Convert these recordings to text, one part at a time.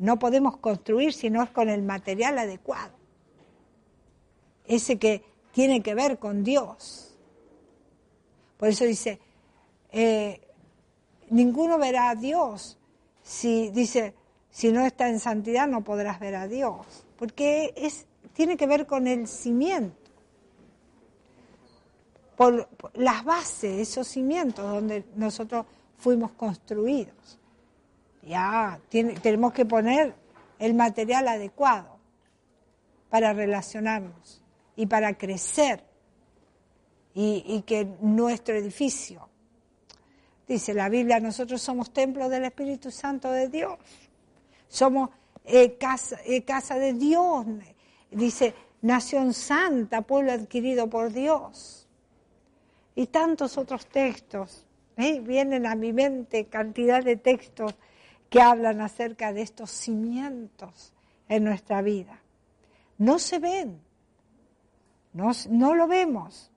no podemos construir si no es con el material adecuado. Ese que tiene que ver con Dios. Por eso dice, eh, ninguno verá a Dios si dice, si no está en santidad no podrás ver a Dios, porque es, tiene que ver con el cimiento, por, las bases, esos cimientos donde nosotros fuimos construidos. Ya tenemos que poner el material adecuado para relacionarnos y para crecer y que nuestro edificio Dice la Biblia, nosotros somos templo del Espíritu Santo de Dios. Somos eh, casa, eh, casa de Dios. Dice, nación santa, pueblo adquirido por Dios. Y tantos otros textos. ¿eh? Vienen a mi mente cantidad de textos que hablan acerca de estos cimientos en nuestra vida. No se ven, no, no lo vemos,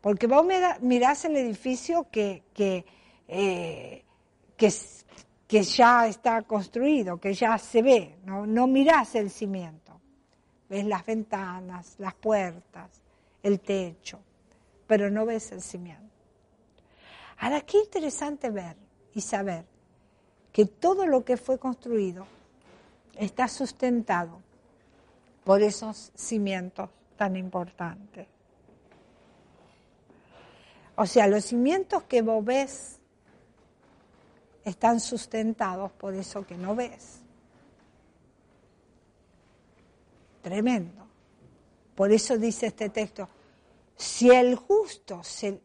porque vos mirás el edificio que, que, eh, que, ya está construido, que ya se ve, no, no mirás el cimiento. Ves las ventanas, las puertas, el techo, pero no ves el cimiento. Ahora, qué interesante ver y saber que todo lo que fue construido está sustentado por esos cimientos tan importantes. O sea, los cimientos que vos ves están sustentados por eso que no ves. Tremendo. Por eso dice este texto, si el justo se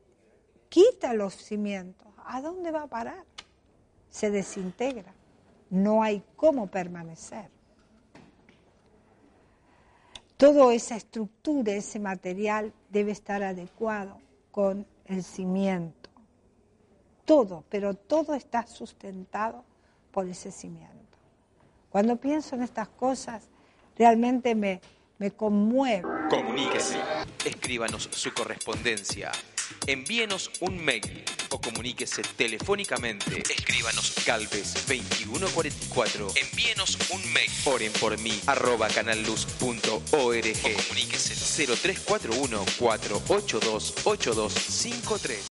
quita los cimientos, ¿a dónde va a parar? Se desintegra. No hay cómo permanecer. Toda esa estructura, ese material debe estar adecuado con el cimiento. Todo, pero todo está sustentado por ese cimiento. Cuando pienso en estas cosas, realmente me, me conmueve. Comuníquese, escríbanos su correspondencia, envíenos un mail o comuníquese telefónicamente. Escríbanos Calves 2144. Envíenos un mail. Oren por mí arroba canalluz.org. O comuníquese 0341 482 8253.